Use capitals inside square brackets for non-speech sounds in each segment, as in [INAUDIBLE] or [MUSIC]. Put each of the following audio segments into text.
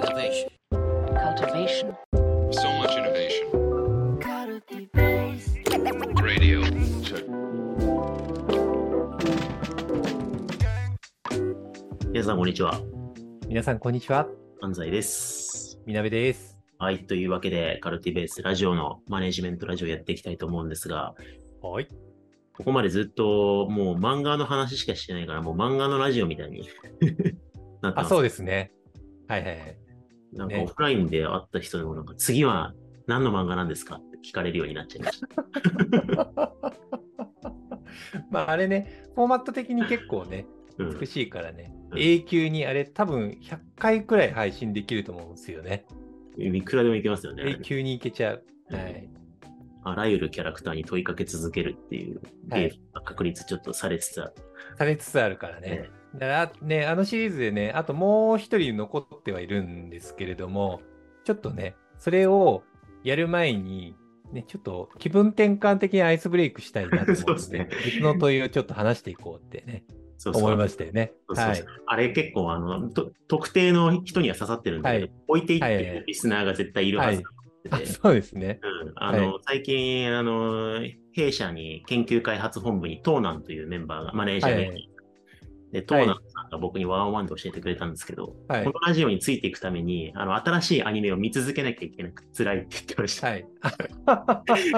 Innovation. cultivation, So much innovation. Radio. Check. 皆さん、こんにちは。皆さん、こんにちは。安西です。みなべです。はい。というわけで、カルティベースラジオのマネジメントラジオやっていきたいと思うんですが、はい。ここまでずっともう漫画の話しかしてないから、もう漫画のラジオみたいに [LAUGHS] なってあ、ます。そうですね。はいはいはい。ねなんかオフラインで会った人でもなんか、次は何の漫画なんですか？って聞かれるようになっちゃいました。[LAUGHS] まあ、あれね、フォーマット的に結構ね、うん美しいからね、うん永久にあれ、多分100回くらい配信できると思うんですよね。いくらでもいけますよね。永久にいけちゃう。うんはい。あらゆるキャラクターに問いかけ続けるっていうはいゲームが確率ちょっとされつつある。されつつあるからね。だからね、あのシリーズでね、あともう一人残ってはいるんですけれども、ちょっとね、それをやる前に、ね、ちょっと気分転換的にアイスブレイクしたいなと思って、[LAUGHS] ね。別の問いをちょっと話していこうってね、そうそう。思いましたよね。そうはい。あれ結構あのと特定の人には刺さってるんだけど、はい。置いていってリスナーが絶対いるはずそうですね。うん。あのは最近あの、弊社に研究開発本部にトーナンというメンバーが、マネージャーがいて、はいで、トーナンさんが僕にワンオンワンで教えてくれたんですけど、はいこのラジオについていくために、あの、新しいアニメを見続けなきゃいけなくて辛いって言ってました。はい。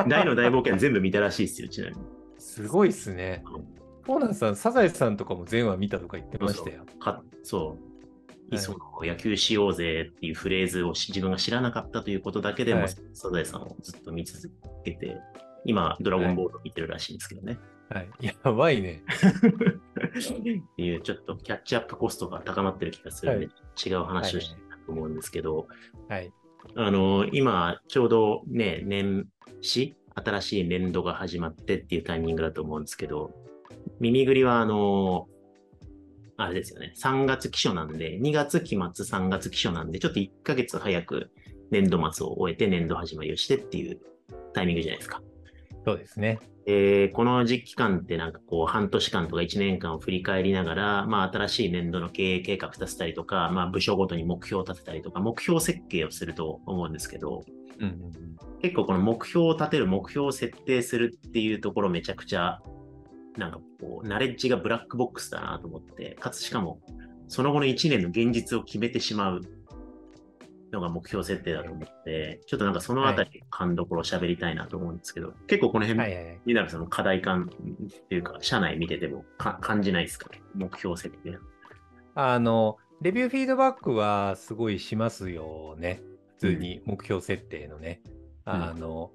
[LAUGHS] 大の大冒険全部見たらしいですよ、ちなみに。すごいっすね。ポーナンさん、サザエさんとかも全話見たとか言ってましたよ。かそう。はいその野球しようぜっていうフレーズをし自分が知らなかったということだけでも、はいサザエさんをずっと見続けて、今、ドラゴンボールを見てるらしいんですけどね。はい。[LAUGHS] やばいね。っていう、ちょっとキャッチアップコストが高まってる気がするんで、違う話をしたいなと思うんですけど、はい。あの、今、ちょうどね、年始、新しい年度が始まってっていうタイミングだと思うんですけど、耳ぐりは、あの、あれですよね、3月期初なんで、2月期末、3月期初なんで、ちょっと1ヶ月早く年度末を終えて年度始まりをしてっていうタイミングじゃないですか。そうですね。えーこの時期間ってなんかこう半年間とか1年間を振り返りながら、まあ新しい年度の経営計画立てたりとか、まあ部署ごとに目標を立てたりとか、目標設計をすると思うんですけど、うんうんうん。結構この目標を立てる、目標を設定するっていうところめちゃくちゃ、なんかこう、ナレッジがブラックボックスだなと思って、かつしかも、その後の1年の現実を決めてしまうのが目標設定だと思って、ちょっとなんかそのあたり、勘どころを喋りたいなと思うんですけど、結構この辺、はいはいはい。みなべさんの課題感っていうか、社内見ててもか感じないですか？ね目標設定。あの、レビューフィードバックはすごいしますよね。普通に目標設定のね。あの、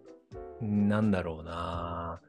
なんだろうな。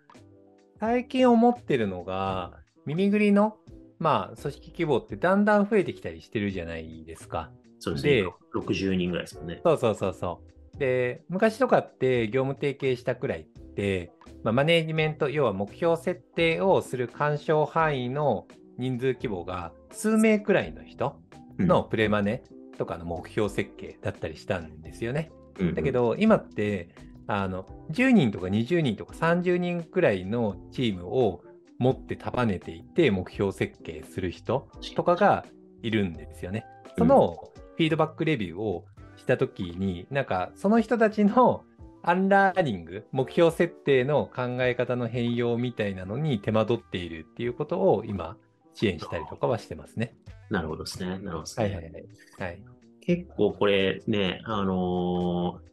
最近思ってるのが、耳ぐりの、まあ、組織規模ってだんだん増えてきたりしてるじゃないですか。そうですねで。60人ぐらいですもんね。そうそうそうそう。で、昔とかって業務提携したくらいって、まあ、マネージメント、要は目標設定をする干渉範囲の人数規模が数名くらいの人のプレマネとかの目標設計だったりしたんですよね。うん、だけど今ってあの10人とか20人とか30人くらいのチームを持って束ねていて目標設計する人とかがいるんですよね。そのフィードバックレビューをしたときに、なんかその人たちのアンラーニング、目標設定の考え方の変容みたいなのに手間取っているっていうことを今支援したりとかはしてますね。なるほどですね。なるほどですね。はいはいはい。はい、結構これね、あのー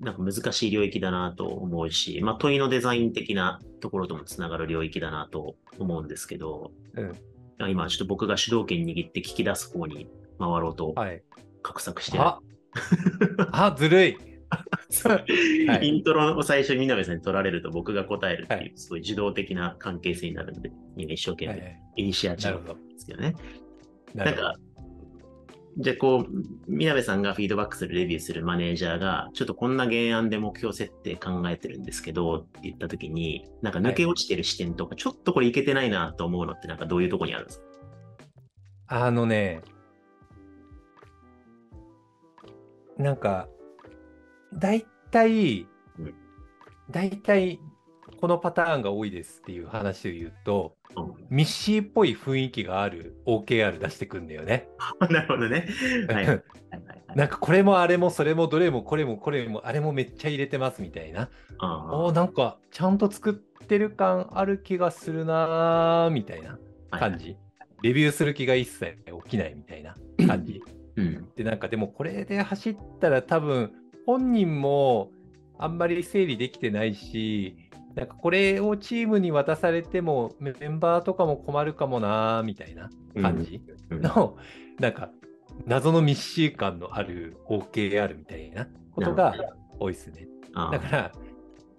なんか難しい領域だなと思うし、まあ問いのデザイン的なところともつながる領域だなと思うんですけど、うん。あ今ちょっと僕が主導権握って聞き出す方に回ろうとはい。画策してる。ああ、ずるい。[LAUGHS] はいイントロを最初にみなべさんに取られると僕が答えるっていう、はいすごい受動的な関係性になるんで、今一生懸命はいはいイニシアチブですけどね。などなんか、じゃあこう、みなべさんがフィードバックする、レビューするマネージャーが、ちょっとこんな原案で目標設定考えてるんですけど、って言ったときに、なんか抜け落ちてる視点とか、ちょっとこれいけてないなと思うのって、なんかどういうとこにあるんですか？あのね、なんか、大体うん、大体、このパターンが多いですっていう話を言うと、うんミッシーっぽい雰囲気がある OKR 出してくんだよね。なるほどね。はいはいはいはいなんかこれもあれもそれもどれもこれもこれもあれもめっちゃ入れてますみたいな。あおーなんかちゃんと作ってる感ある気がするなーみたいなあ感。じ。レビューする気が一切起きないみたいな感じ。[LAUGHS] うん。で、なんかでもこれで走ったら多分本人もあんまり整理できてないし、なんかこれをチームに渡されてもメンバーとかも困るかもなーみたいな感じうんの、なんか謎の密集感のある OKR みたいなことが多いですね。あだから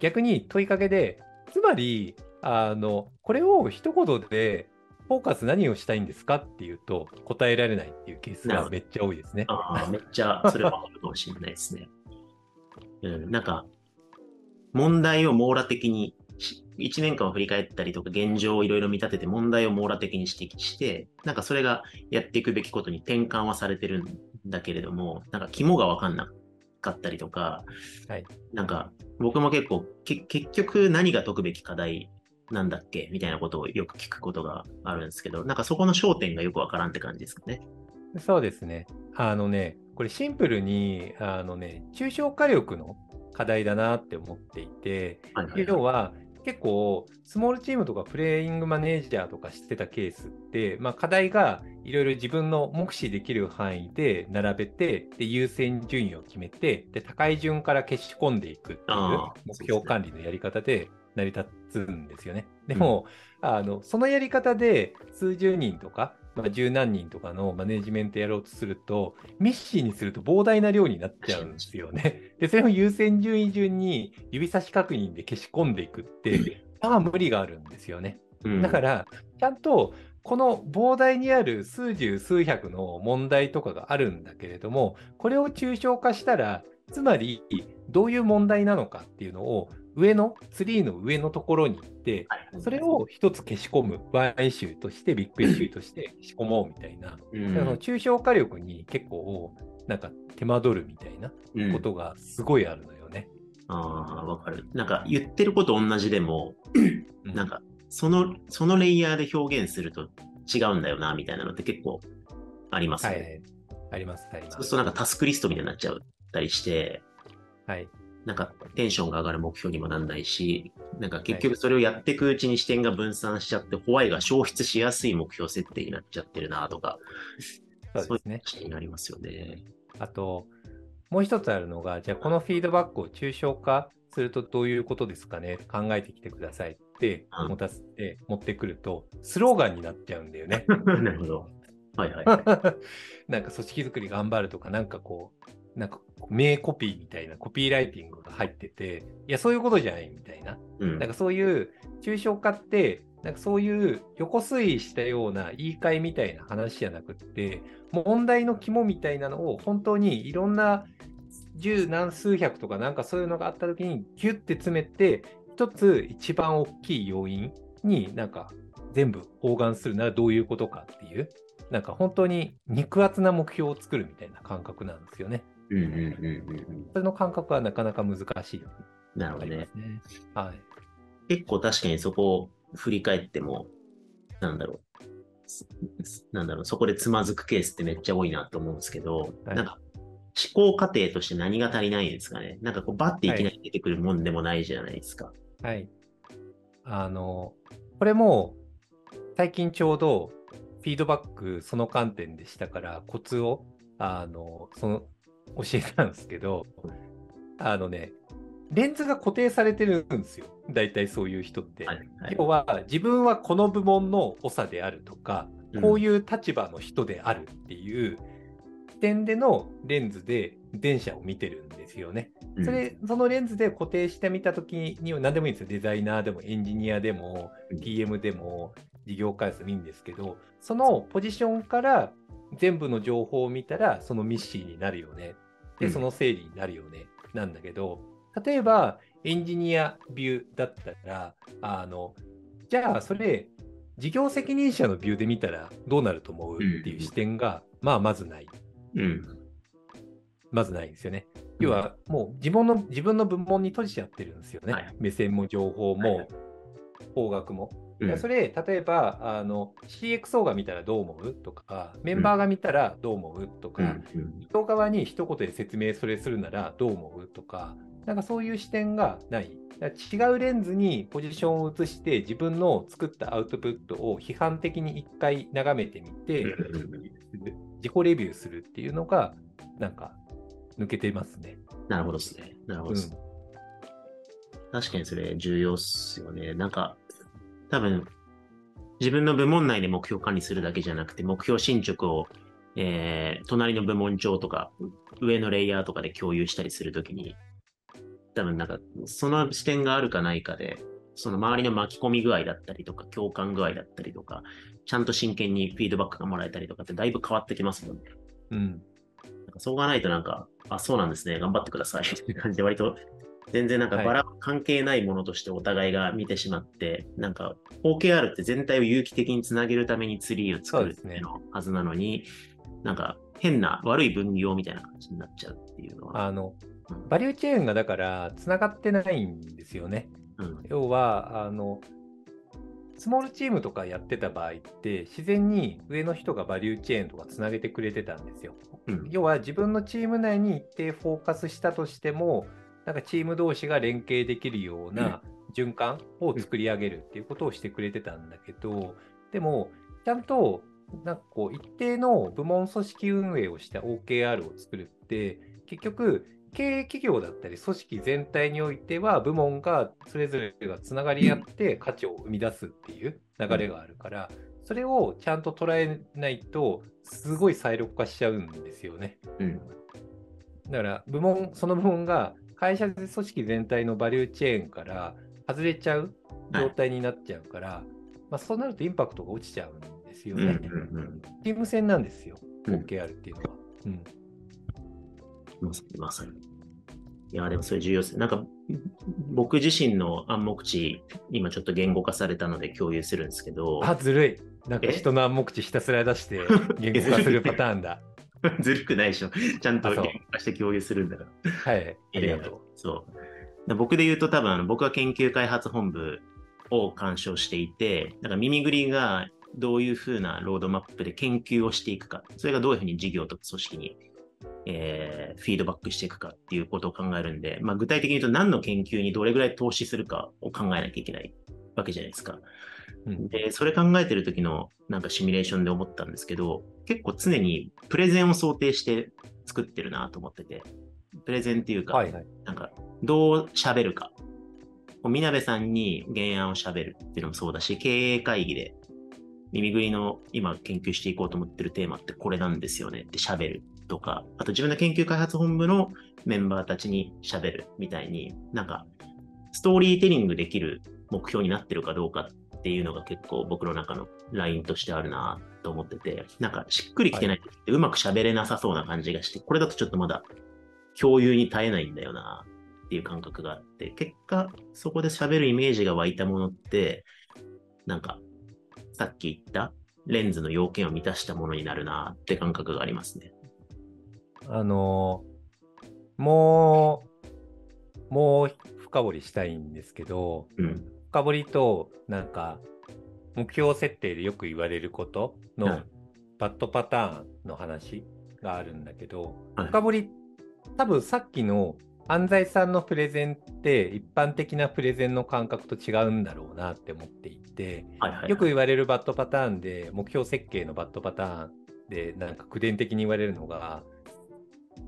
逆に問いかけで、つまり、あの、これを一言で、フォーカス何をしたいんですかっていうと、答えられないっていうケースがめっちゃ多いですね。ああ、めっちゃそれはあるかもしれないですね。[LAUGHS] うん、なんか、問題を網羅的にし、1年間を振り返ったりとか、現状をいろいろ見立てて問題を網羅的に指摘して、なんかそれがやっていくべきことに転換はされてるんだけれども、なんか肝がわかんなかったりとか、はいなんか僕も結構け、結局何が解くべき課題なんだっけ？みたいなことをよく聞くことがあるんですけど、なんかそこの焦点がよくわからんって感じですかね。そうですね。あのね、これシンプルに、あのね、抽象火力の課題だなって思っていて、はいはい要は結構スモールチームとかプレイングマネージャーとかしてたケースって、まあ、課題がいろいろ自分の目視できる範囲で並べてで優先順位を決めてで高い順から消し込んでいくっていう目標管理のやり方で成り立つんですよね。でも、あのそのやり方で数十人とか、まあ、十何人とかのマネジメントやろうとするとミッシーにすると膨大な量になっちゃうんですよね。で、それを優先順位順に指差し確認で消し込んでいくって、まあ無理があるんですよね。うんだから、ちゃんとこの膨大にある数十数百の問題とかがあるんだけれども、これを抽象化したら、つまりどういう問題なのかっていうのを上の、ツリーの上のところに行って、それを一つ消し込む、ワンイシューとして、ビッグイシューとして消し込もうみたいな、うんだからその抽象化力に結構、なんか手間取るみたいなうんことがすごいあるのよね。ああ、わかる。なんか言ってること同じでも、うなんかその、そのレイヤーで表現すると違うんだよな、みたいなのって結構ありますね。はいはい。あります、あります。そうするとなんかタスクリストみたいになっちゃったりして、はい。なんかテンションが上がる目標にもなんないし、なんか結局それをやっていくうちに視点が分散しちゃって、ホワイが消失しやすい目標設定になっちゃってるなとか、そうですねそうになりますよね。あと、もう一つあるのが、じゃあこのフィードバックを抽象化するとどういうことですかね？考えてきてくださいってうん持たせて持ってくると、スローガンになっちゃうんだよね。[LAUGHS] なるほど。はいはい。[LAUGHS] なんか組織づくり頑張るとか、なんかこう、なんか名コピーみたいなコピーライティングが入ってて、いや、そういうことじゃないみたいな。うんなんかそういう抽象化って、なんかそういう横推移したような言い換えみたいな話じゃなくって、問題の肝みたいなのを本当にいろんな十何数百とかなんかそういうのがあった時にギュッて詰めて、一つ一番大きい要因になんか全部包含するならどういうことかっていう、なんか本当に肉厚な目標を作るみたいな感覚なんですよね。うんうんうんうんうん。それの感覚はなかなか難しい。なるほどね。はい。結構確かにそこを振り返っても、なんだろう。すなんだろう、そこでつまずくケースってめっちゃ多いなと思うんですけど、はいなんか思考過程として何が足りないんですかね。なんかこうバッていきなり出てくるもんでもないじゃないですか。はい。あの、これも最近ちょうどフィードバックその観点でしたからコツをあのその教えたんですけど、あのね、レンズが固定されてるんですよ。大体そういう人って。はいはい要は自分はこの部門の長であるとか、こういう立場の人であるっていう視点でのレンズで電車を見てるんですよね。うんそれ、そのレンズで固定してみたときには何でもいいんですよ。デザイナーでもエンジニアでもうん PM でも事業開発でもいいんですけど、そのポジションから全部の情報を見たらそのミッシーになるよね。で、うんその整理になるよね。なんだけど、例えばエンジニアビューだったら、あの、じゃあそれ、事業責任者のビューで見たらどうなると思う？っていう視点が、まあまずない。うん。まずないんですよね。要はもう自分の自分の部門に閉じちゃってるんですよね。はい目線も情報も、はい方角も。うんそれ、例えばあの CXO が見たらどう思うとか、メンバーが見たらどう思うとか、うんうん人側に一言で説明それするならどう思うとか、なんかそういう視点がない。違うレンズにポジションを移して自分の作ったアウトプットを批判的に一回眺めてみて、うん自己レビューするっていうのがなんか抜けてますね。なるほどですね。なるほどです、うん確かにそれ重要っすよね。なんか、多分、自分の部門内で目標管理するだけじゃなくて、目標進捗を、えー、隣の部門長とか、上のレイヤーとかで共有したりするときに、多分なんか、その視点があるかないかで、その周りの巻き込み具合だったりとか、共感具合だったりとか、ちゃんと真剣にフィードバックがもらえたりとかってだいぶ変わってきますもんね。うん。なんかそうがないとなんか、あ、そうなんですね、頑張ってくださいっていう感じで割と、全然なんかはいバラ関係ないものとしてお互いが見てしまって、なんか OKR って全体を有機的につなげるためにツリーを作るっていうのはずなのに、なんか変な悪い分業みたいな感じになっちゃうっていうのは。あのうんバリューチェーンがだからつながってないんですよね。うん要はあのスモールチームとかやってた場合って自然に上の人がバリューチェーンとかつなげてくれてたんですよ。うん要は自分のチーム内に一定フォーカスしたとしてもなんかチーム同士が連携できるような循環を作り上げるっていうことをしてくれてたんだけどでもちゃんとなんかこう一定の部門組織運営をした OKR を作るって結局経営企業だったり組織全体においては部門がそれぞれがつながり合って価値を生み出すっていう流れがあるからそれをちゃんと捉えないとすごい細力化しちゃうんですよね。うん。だから部門その部門が会社組織全体のバリューチェーンから外れちゃう状態になっちゃうから、まあ、そうなるとインパクトが落ちちゃうんですようんうんね。うんチーム戦なんですよ、うん OKR っていうのは。うんまさにまさに。いや、でもそれ重要です。なんか、僕自身の暗黙知、今ちょっと言語化されたので共有するんですけど、あ、ずるい。なんかえ？人の暗黙知ひたすら出して言語化するパターンだ。[LAUGHS] ずるくないでしょ。ちゃんと言語化して共有するんだから。はい、ありがとう。そう。だ僕で言うと多分あの僕は研究開発本部を鑑賞していて、だから耳ぐりがどういうふうなロードマップで研究をしていくか、それがどういうふうに事業とか組織に、えーフィードバックしていくかっていうことを考えるんで、まあ、具体的に言うと何の研究にどれぐらい投資するかを考えなきゃいけないわけじゃないですか。うんで、それ考えてる時のなんかシミュレーションで思ったんですけど、結構常にプレゼンを想定して作ってるなと思ってて、プレゼンっていうか、はいはい。なんか、どう喋るか。みなべさんに原案を喋るっていうのもそうだし、経営会議で、耳ぐりの今研究していこうと思ってるテーマってこれなんですよねって喋るとか、あと自分の研究開発本部のメンバーたちに喋るみたいに、なんか、ストーリーテリングできる目標になってるかどうかっていうのが結構僕の中のラインとしてあるなと思ってて、なんかしっくりきてない時ってうまく喋れなさそうな感じがして、これだとちょっとまだ共有に耐えないんだよなっていう感覚があって、結果、そこで喋るイメージが湧いたものって、なんか、さっき言ったレンズの要件を満たしたものになるなって感覚がありますね。あのーもう、もう深掘りしたいんですけど、うん。深掘りと、なんか、目標設定でよく言われることのはいバッドパターンの話があるんだけど、はい深掘り、多分さっきの安西さんのプレゼンって一般的なプレゼンの感覚と違うんだろうなって思っていて。よく言われるバッドパターンで、目標設計のバッドパターンで、なんか口伝的に言われるのが、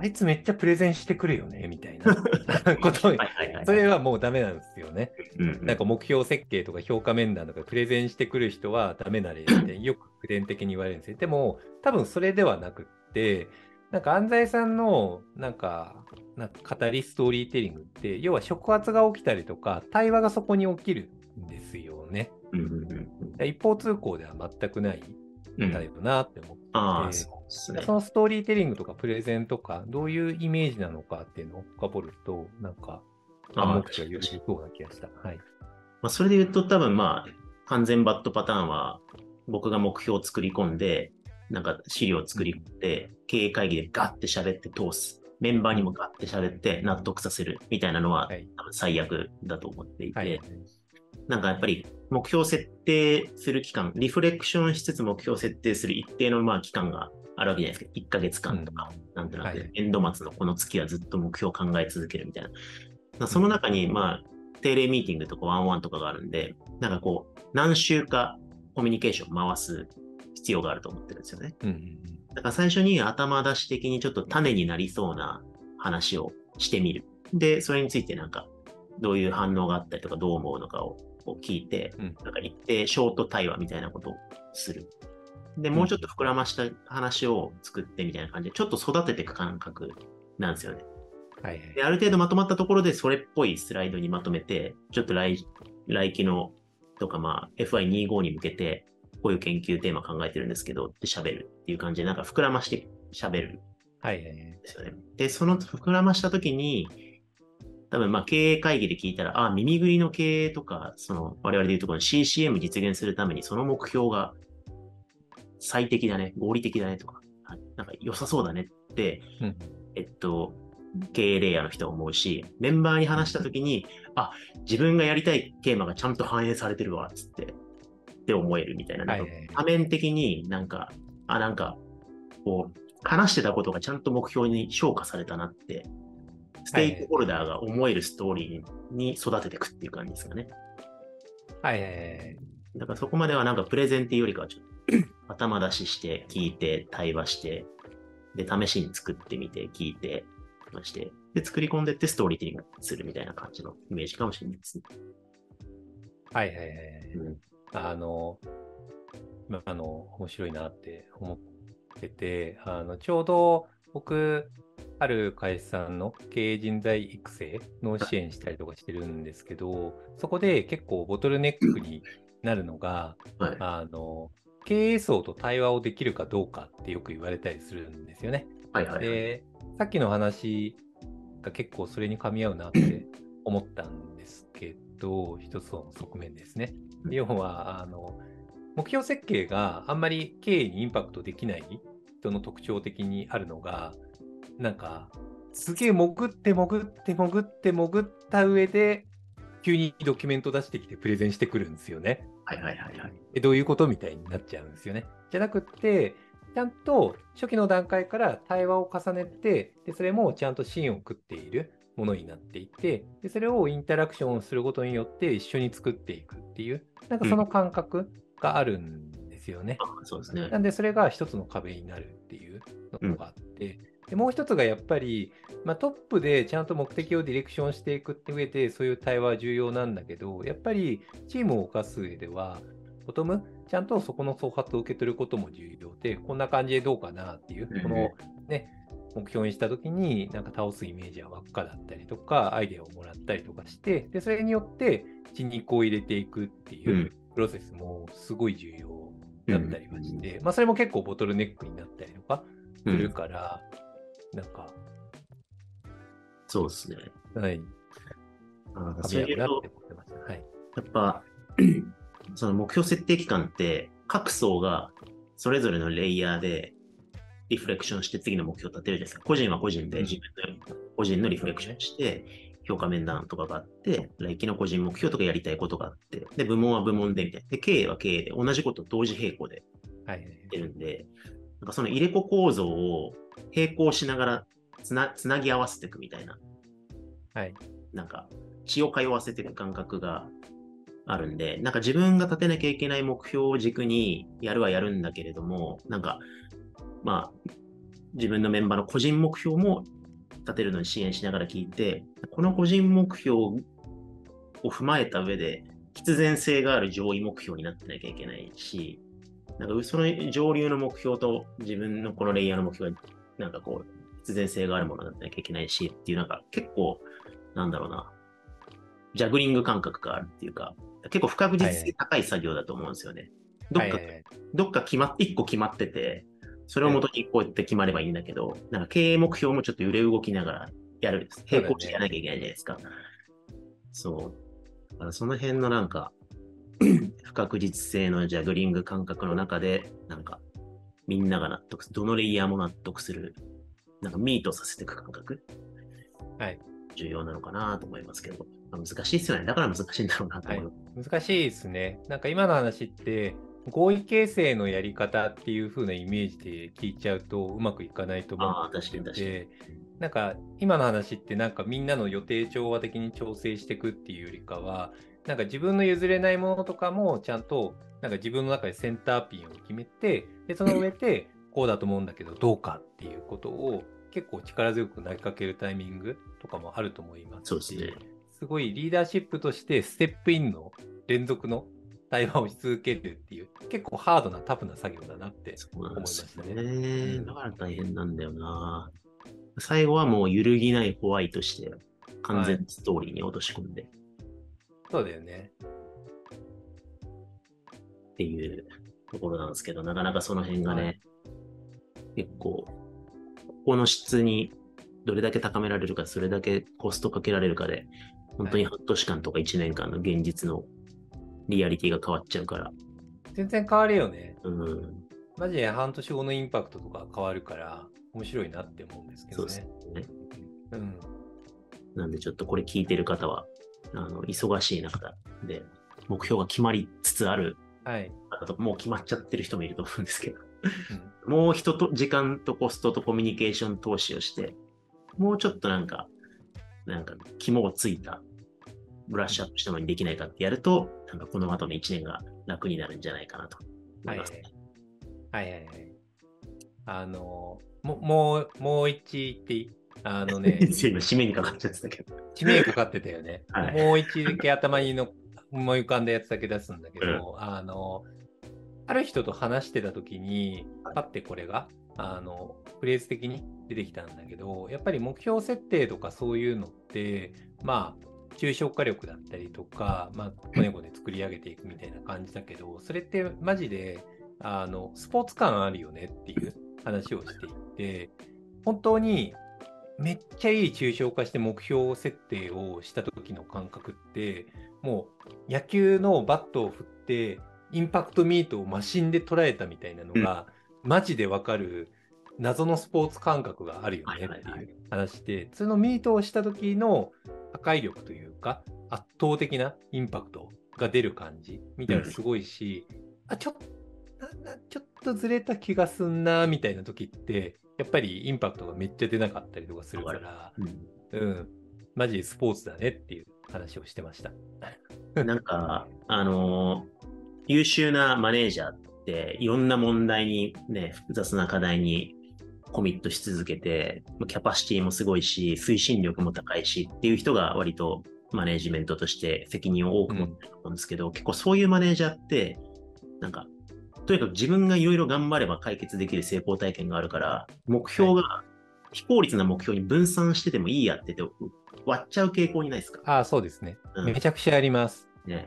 あいつめっちゃプレゼンしてくるよね、みたいな [LAUGHS] こと。それはもうダメなんですよね。うんうん、なんか目標設計とか評価面談とかプレゼンしてくる人はダメな例ってよく口伝的に言われるんですよ。でも多分それではなくって、なんか安西さんのなんかなんか語りストーリーテリングって、要は触発が起きたりとか、対話がそこに起きるんですよね。うんうんうんうん一方通行では全くないうんタイプなって思ってそのストーリーテリングとかプレゼンとか、どういうイメージなのかっていうのを深掘ると、なんか、暗黙知がよりそうな気がした。はい。まあ、それで言うと多分まあ、完全バッドパターンは、僕が目標を作り込んで、なんか資料を作り込んで、経営会議でガッて喋って通す。メンバーにもガッて喋って納得させるみたいなのは、はい。多分最悪だと思っていて、はい。なんかやっぱり目標設定する期間、リフレクションしつつ目標設定する一定のまあ期間があるわけじゃないですか。1ヶ月間とか、なんとなくはい、年度末のこの月はずっと目標を考え続けるみたいな。まあその中に、まあ、定例ミーティングとかワンワンとかがあるんで、なんかこう、何週かコミュニケーションを回す必要があると思ってるんですよね。うんうんだから最初に頭出し的にちょっと種になりそうな話をしてみる。で、それについてなんか、どういう反応があったりとか、どう思うのかを聞いて、うんなんか一定ショート対話みたいなことをする。で、もうちょっと膨らました話を作ってみたいな感じで、ちょっと育てていく感覚なんですよね。はいはいで、ある程度まとまったところで、それっぽいスライドにまとめて、ちょっと来、来期のとか、まあ、FI25 に向けて、こういう研究テーマ考えてるんですけど、って喋るっていう感じで、なんか膨らまして喋るんはいはいはいですよね。で、その膨らましたときに、多分まあ経営会議で聞いたら、あ、耳ぐりの経営とか、その我々でいうところの CCM 実現するためにその目標が最適だね、合理的だねとか、はいなんか良さそうだねって、うん。えっと、経営レイヤーの人は思うし、メンバーに話したときに、あ、自分がやりたいテーマがちゃんと反映されてるわ、つって、って思えるみたいな、なんか多面的になんか、あ、なんか、こう、話してたことがちゃんと目標に昇華されたなって、ステークホルダーが思えるストーリーに育てていくっていう感じですかね。はいはいはい。だからそこまではなんかプレゼンっていうよりかはちょっと頭出しして、聞いて、対話して、で、試しに作ってみて、聞いて、とかして、で、作り込んでってストーリーテリングするみたいな感じのイメージかもしれないですね。はいはいはいはいうん。あの、まあの、面白いなって思ってて、あの、ちょうど僕、ある会社さんの経営人材育成の支援したりとかしてるんですけど、そこで結構ボトルネックになるのが、はい。あの、経営層と対話をできるかどうかってよく言われたりするんですよね。はいはいはい。で、さっきの話が結構それに噛み合うなって思ったんですけど、一つの側面ですね。うん要は、あの、目標設計があんまり経営にインパクトできない人の特徴的にあるのが、なんか、すげえ潜って潜って潜って潜った上で、急にドキュメント出してきてプレゼンしてくるんですよね。はいはいはいはい。えどういうことみたいになっちゃうんですよね。じゃなくって、ちゃんと初期の段階から対話を重ねて、でそれもちゃんと芯を食っているものになっていてで、それをインタラクションすることによって一緒に作っていくっていう、なんかその感覚があるんですよね。あそうですねな。んで、それが一つの壁になるっていうのがあって、でもう一つがやっぱり、まあ、トップでちゃんと目的をディレクションしていくって上で、そういう対話は重要なんだけど、やっぱりチームを動かす上では、ボトム、ちゃんとそこの総括を受け取ることも重要で、こんな感じでどうかなっていう、うんこのね、目標にしたときに、なんか倒すイメージは輪っかだったりとか、アイデアをもらったりとかして、でそれによって血肉を入れていくっていううん。プロセスもすごい重要だったりはして、まあそれも結構ボトルネックになったりとかするから、なんか、そうですね。はい、あ噛そういうと。はい。やっぱ、[CLEARS THROAT] その目標設定期間って、各層がそれぞれのレイヤーでリフレクションして次の目標を立てるじゃないですか。個人は個人でうん自分の個人のリフレクションして、評価面談とかがあって、来期の個人目標とかやりたいことがあって、で、部門は部門でみたいな。で、経営は経営で同じことを同時並行ではい。やってるんで、なんかその入れ子構造を並行しながらつなつなぎ合わせていくみたいなはい。なんか血を通わせていく感覚があるんで、なんか自分が立てなきゃいけない目標を軸にやるはやるんだけれども、なんか、まあ、自分のメンバーの個人目標も立てるのに支援しながら聞いて、この個人目標を踏まえた上で、必然性がある上位目標になってなきゃいけないし、なんかその上流の目標と自分のこのレイヤーの目標が、なんかこう、必然性があるものになってなきゃいけないしっていう、なんか結構、なんだろうな、ジャグリング感覚があるっていうか、結構不確実性高い作業だと思うんですよね。どっか、どっか決まっ、一個決まってて、それを元にこうやって決まればいいんだけど、なんか経営目標もちょっと揺れ動きながらやる。並行してやらなきゃいけないじゃないですか。そう。だからその辺のなんか、[CLEARS THROAT] 不確実性のジャグリング感覚の中で、なんか、みんなが納得する、どのレイヤーも納得する、なんかミートさせていく感覚？はい。重要なのかなと思いますけど、まあ、難しいですよね。だから難しいんだろうなと思います。難しいですね。なんか今の話って、合意形成のやり方っていう風なイメージで聞いちゃうとうまくいかないと思う確かに確かに。で、なんか今の話ってなんかみんなの予定調和的に調整していくっていうよりかは、なんか自分の譲れないものとかもちゃんとなんか自分の中でセンターピンを決めて、で、その上で [LAUGHS] こうだと思うんだけどどうかっていうことを結構力強く投げかけるタイミングとかもあると思いますそうですね。すごいリーダーシップとしてステップインの連続の対話をし続けるっていう結構ハードなタフな作業だなって思いまね。うんだから大変なんだよな。最後はもう揺るぎないホワイトして、完全にストーリーに落とし込んでっそうだよね。ていうところなんですけど、なかなかその辺がね、はい結構、ここの質にどれだけ高められるか、それだけコストかけられるかで、本当に半年間とか1年間の現実のリアリティが変わっちゃうから、全然変わるよね。うん、マジで半年後のインパクトとか変わるから面白いなって思うんですけどそうですね。ね。うん。なんでちょっとこれ聞いてる方は、あの、忙しい中で、目標が決まりつつあるはい。方とか、もう決まっちゃってる人もいると思うんですけど、うんもう人と、時間とコストとコミュニケーション投資をして、もうちょっとなんか、なんか肝をついたブラッシュアップしたのにできないかってやると、なんかこの後の1年が楽になるんじゃないかなと思いますね。はいはいはい。あの、ももう、もう一言っていいあのね、[LAUGHS] 今締めにかかっちゃってたけど。地名かかってたよね。はいもう一だけ頭にの思い浮かんだやつだけ出すんだけど、あの、ある人と話してた時に、パってこれが、あの、フレーズ的に出てきたんだけど、やっぱり目標設定とかそういうのって、まあ、抽象化力だったりとか、まあ、子猫で作り上げていくみたいな感じだけど、それってマジで、あの、スポーツ感あるよねっていう話をしていて、本当にめっちゃいい抽象化して目標設定をした時の感覚ってもう野球のバットを振ってインパクトミートをマシンで捉えたみたいなのが、マジでわかる謎のスポーツ感覚があるよねってはいはいはい。いう話で、そのミートをした時の破壊力というか圧倒的なインパクトが出る感じみたいなのすごいし、あちょっとちょっとずれた気がすんなみたいな時ってやっぱりインパクトがめっちゃ出なかったりとかするから、うん。うん、マジでスポーツだねっていう話をしてました。[LAUGHS] なんか、あのー優秀なマネージャーって、いろんな問題にね、複雑な課題にコミットし続けて、まあキャパシティもすごいし、推進力も高いしっていう人が割とマネージメントとして責任を多く持ってると思うんですけど、結構そういうマネージャーって、なんか、とにかく自分がいろいろ頑張れば解決できる成功体験があるから、目標が非効率な目標に分散しててもいいやってて割っちゃう傾向にないですか？ああ、そうですね。うんめちゃくちゃあります。ね。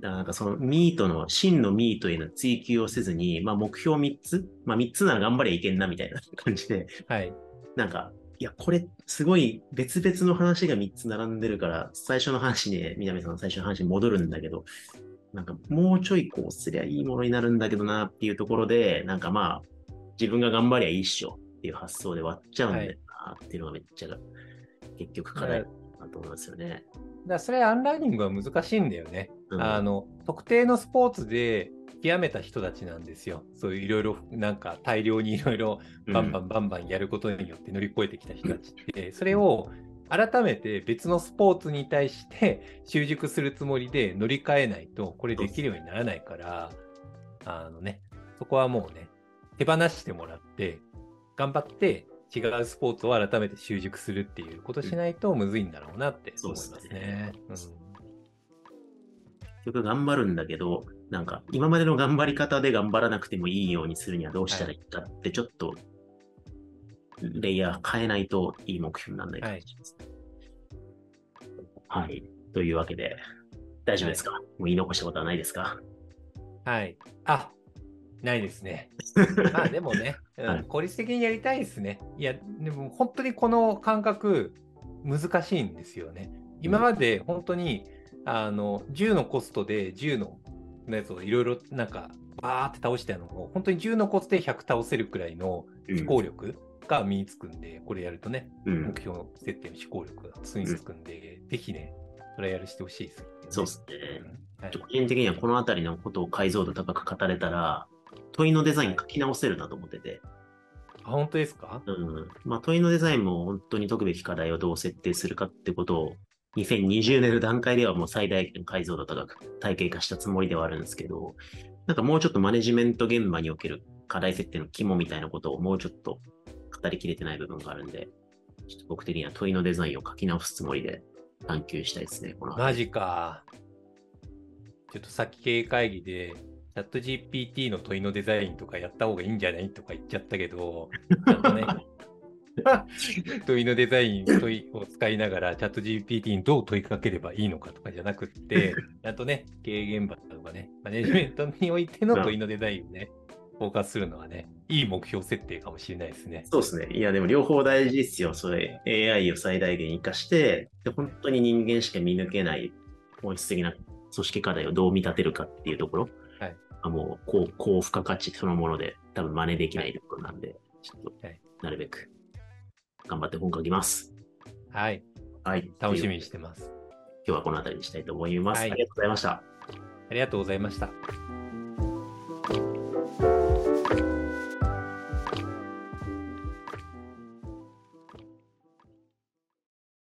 だからなんかそのミートの、真のミートへの追求をせずに、まあ目標3つ、まあ3つなら頑張れいけんなみたいな感じで、はい。なんか、いや、これすごい別々の話が3つ並んでるから、最初の話に、南さんの最初の話に戻るんだけど、なんかもうちょいこうすりゃいいものになるんだけどなっていうところで、なんかまあ、自分が頑張りゃいいっしょっていう発想で割っちゃうんだよなっていうのがめっちゃ、結局課題だなと思いますよね。だからそれアンラーニングは難しいんだよね。うんあの特定のスポーツで極めた人たちなんですよ。そういういろいろなんか大量にいろいろバンバンバンバンやることによって乗り越えてきた人たちって、それを改めて別のスポーツに対して習熟するつもりで乗り換えないとこれできるようにならないから、あのね、そこはもうね、手放してもらって、頑張って違うスポーツを改めて習熟するっていうことしないとむずいんだろうなって思いますね。結局頑張るんだけど、なんか今までの頑張り方で頑張らなくてもいいようにするにはどうしたらいいかって、ちょっとレイヤー変えないといい目標にならないかもしれないですね。はい。というわけで、大丈夫ですか、もう言い残したことはないですか？はい。あ、ないですね。[LAUGHS] まあでもね、うんはい効率的にやりたいですね。いや、でも本当にこの感覚、難しいんですよね。今まで本当に、あの、10のコストで10のやつをいろいろなんか、バーって倒してたのを、本当に10のコストで100倒せるくらいのうん思考力が身につくんで、これやるとね、うん目。標設定の思考力が身につくんで、ぜひね、トライアルしてほしいです、ね。そうですね。うんはい個人的にはこのあたりのことを解像度高く語れたら、問いのデザイン書き直せるなと思ってて。あ、本当ですか？うん。まあ問いのデザインも本当に解くべき課題をどう設定するかってことを、2020年の段階ではもう最大限解像度高く体系化したつもりではあるんですけど、なんかもうちょっとマネジメント現場における課題設定の肝みたいなことをもうちょっと語りきれてない部分があるんで、ちょっと僕的には問いのデザインを書き直すつもりで探求したいですね、この辺マジか。ちょっとさっき経営会議で、チャット GPT の問いのデザインとかやった方がいいんじゃないとか言っちゃったけど、ちゃんとね、[LAUGHS] 問いのデザイン問いを使いながら、チャット GPT にどう問いかければいいのかとかじゃなくって、ちゃんとね、経営現場とかね、マネジメントにおいての問いのデザインをね、フォーカスするのはね、いい目標設定かもしれないですね。そうですね。いや、でも両方大事ですよ。それ、AI を最大限活かして、で本当に人間しか見抜けない本質的な組織課題をどう見立てるかっていうところ。はいあもう高、高付加価値そのもので多分真似できないところなんで、ちょっとはい、なるべく頑張って本書きます。はい。はい。楽しみにしてます。今日はこの辺りにしたいと思います。はいありがとうございました。ありがとうございました。